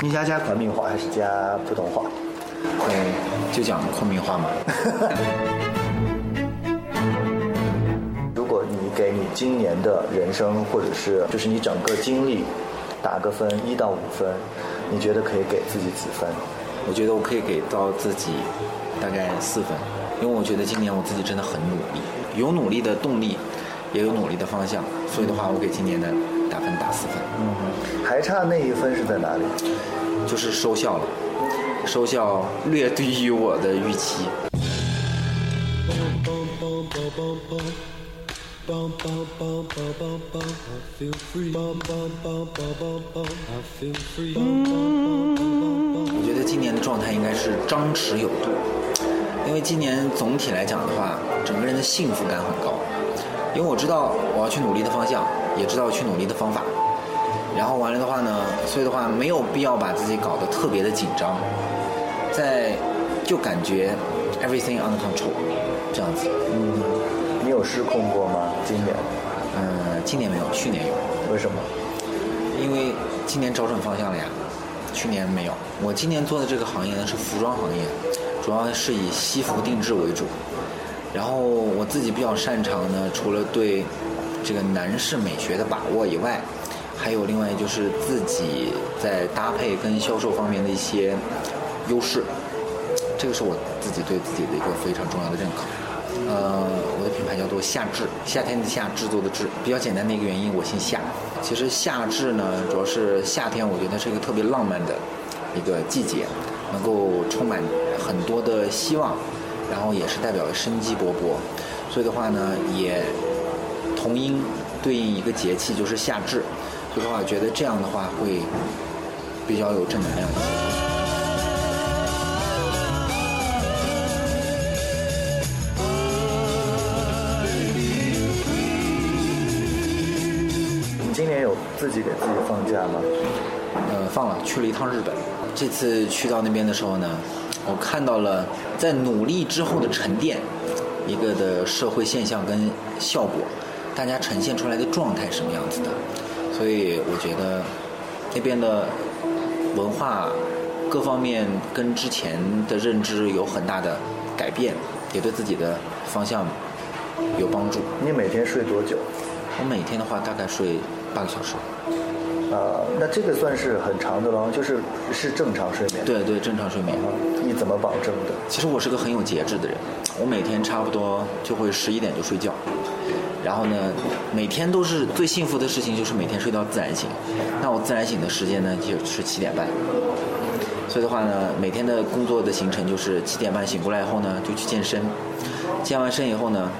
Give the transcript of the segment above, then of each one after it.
你想加昆明话还是讲普通话？嗯，就讲昆明话嘛。如果你给你今年的人生，或者是就是你整个经历打个分，一到五分，你觉得可以给自己几分？我觉得我可以给到自己大概四分，因为我觉得今年我自己真的很努力，有努力的动力，也有努力的方向，所以的话，我给今年的打分打四分。嗯，还差那一分是在哪里？就是收效了，收效略低于我的预期。我觉得今年的状态应该是张弛有度，因为今年总体来讲的话，整个人的幸福感很高，因为我知道我要去努力的方向，也知道去努力的方法，然后完了的话呢，所以的话没有必要把自己搞得特别的紧张，在就感觉 everything under control 这样子。嗯，你有失控过吗？今年？嗯，今年没有，去年有。为什么？因为今年找准方向了呀，去年没有。我今年做的这个行业呢是服装行业，主要是以西服定制为主。然后我自己比较擅长呢，除了对这个男士美学的把握以外，还有另外就是自己在搭配跟销售方面的一些优势。这个是我自己对自己的一个非常重要的认可。呃，我的品牌叫做夏至，夏天的夏，制作的制，比较简单的一个原因，我姓夏。其实夏至呢，主要是夏天，我觉得是一个特别浪漫的一个季节，能够充满很多的希望，然后也是代表生机勃勃。所以的话呢，也同音对应一个节气，就是夏至。所以的话，觉得这样的话会比较有正能量一些。今年有自己给自己放假吗？呃，放了，去了一趟日本。这次去到那边的时候呢，我看到了在努力之后的沉淀，一个的社会现象跟效果，大家呈现出来的状态什么样子的。所以我觉得那边的文化各方面跟之前的认知有很大的改变，也对自己的方向有帮助。你每天睡多久？我每天的话大概睡。八个小时，呃，那这个算是很长的了，就是是正常睡眠。对对，正常睡眠。你怎么保证的？其实我是个很有节制的人，我每天差不多就会十一点就睡觉，然后呢，每天都是最幸福的事情就是每天睡到自然醒。那我自然醒的时间呢就是七点半，所以的话呢，每天的工作的行程就是七点半醒过来以后呢就去健身，健完身以后呢，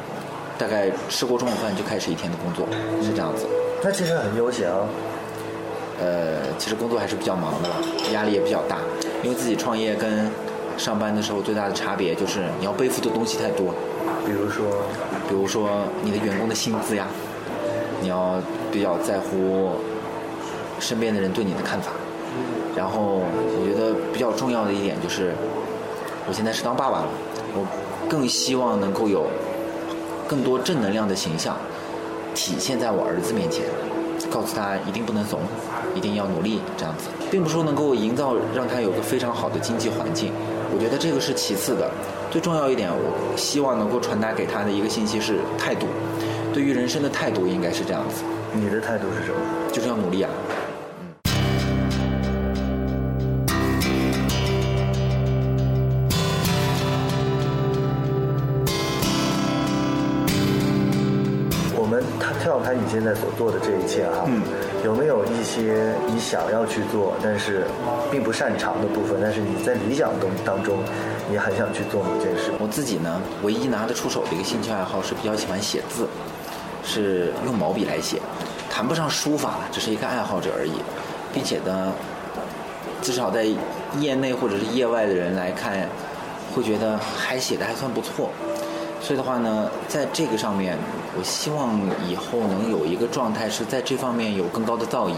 大概吃过中午饭就开始一天的工作，是这样子。那其实很悠闲哦。呃，其实工作还是比较忙的，压力也比较大。因为自己创业跟上班的时候最大的差别就是你要背负的东西太多。比如说，比如说你的员工的薪资呀，你要比较在乎身边的人对你的看法。然后我觉得比较重要的一点就是，我现在是当爸爸了，我更希望能够有更多正能量的形象。体现在我儿子面前，告诉他一定不能怂，一定要努力，这样子，并不是说能够营造让他有个非常好的经济环境，我觉得这个是其次的，最重要一点，我希望能够传达给他的一个信息是态度，对于人生的态度应该是这样子。你的态度是什么？就是要努力啊。跳开你现在所做的这一切哈，有没有一些你想要去做，但是并不擅长的部分？但是你在理想中当中，你很想去做某件事。我自己呢，唯一拿得出手的一个兴趣爱好是比较喜欢写字，是用毛笔来写，谈不上书法，只是一个爱好者而已，并且呢，至少在业内或者是业外的人来看，会觉得还写的还算不错。所以的话呢，在这个上面，我希望以后能有一个状态是在这方面有更高的造诣。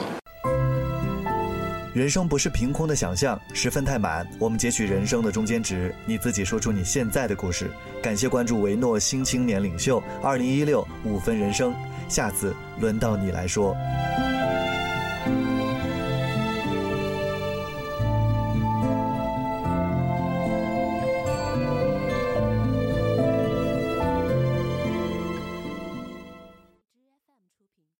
人生不是凭空的想象，十分太满。我们截取人生的中间值，你自己说出你现在的故事。感谢关注维诺新青年领袖二零一六五分人生，下次轮到你来说。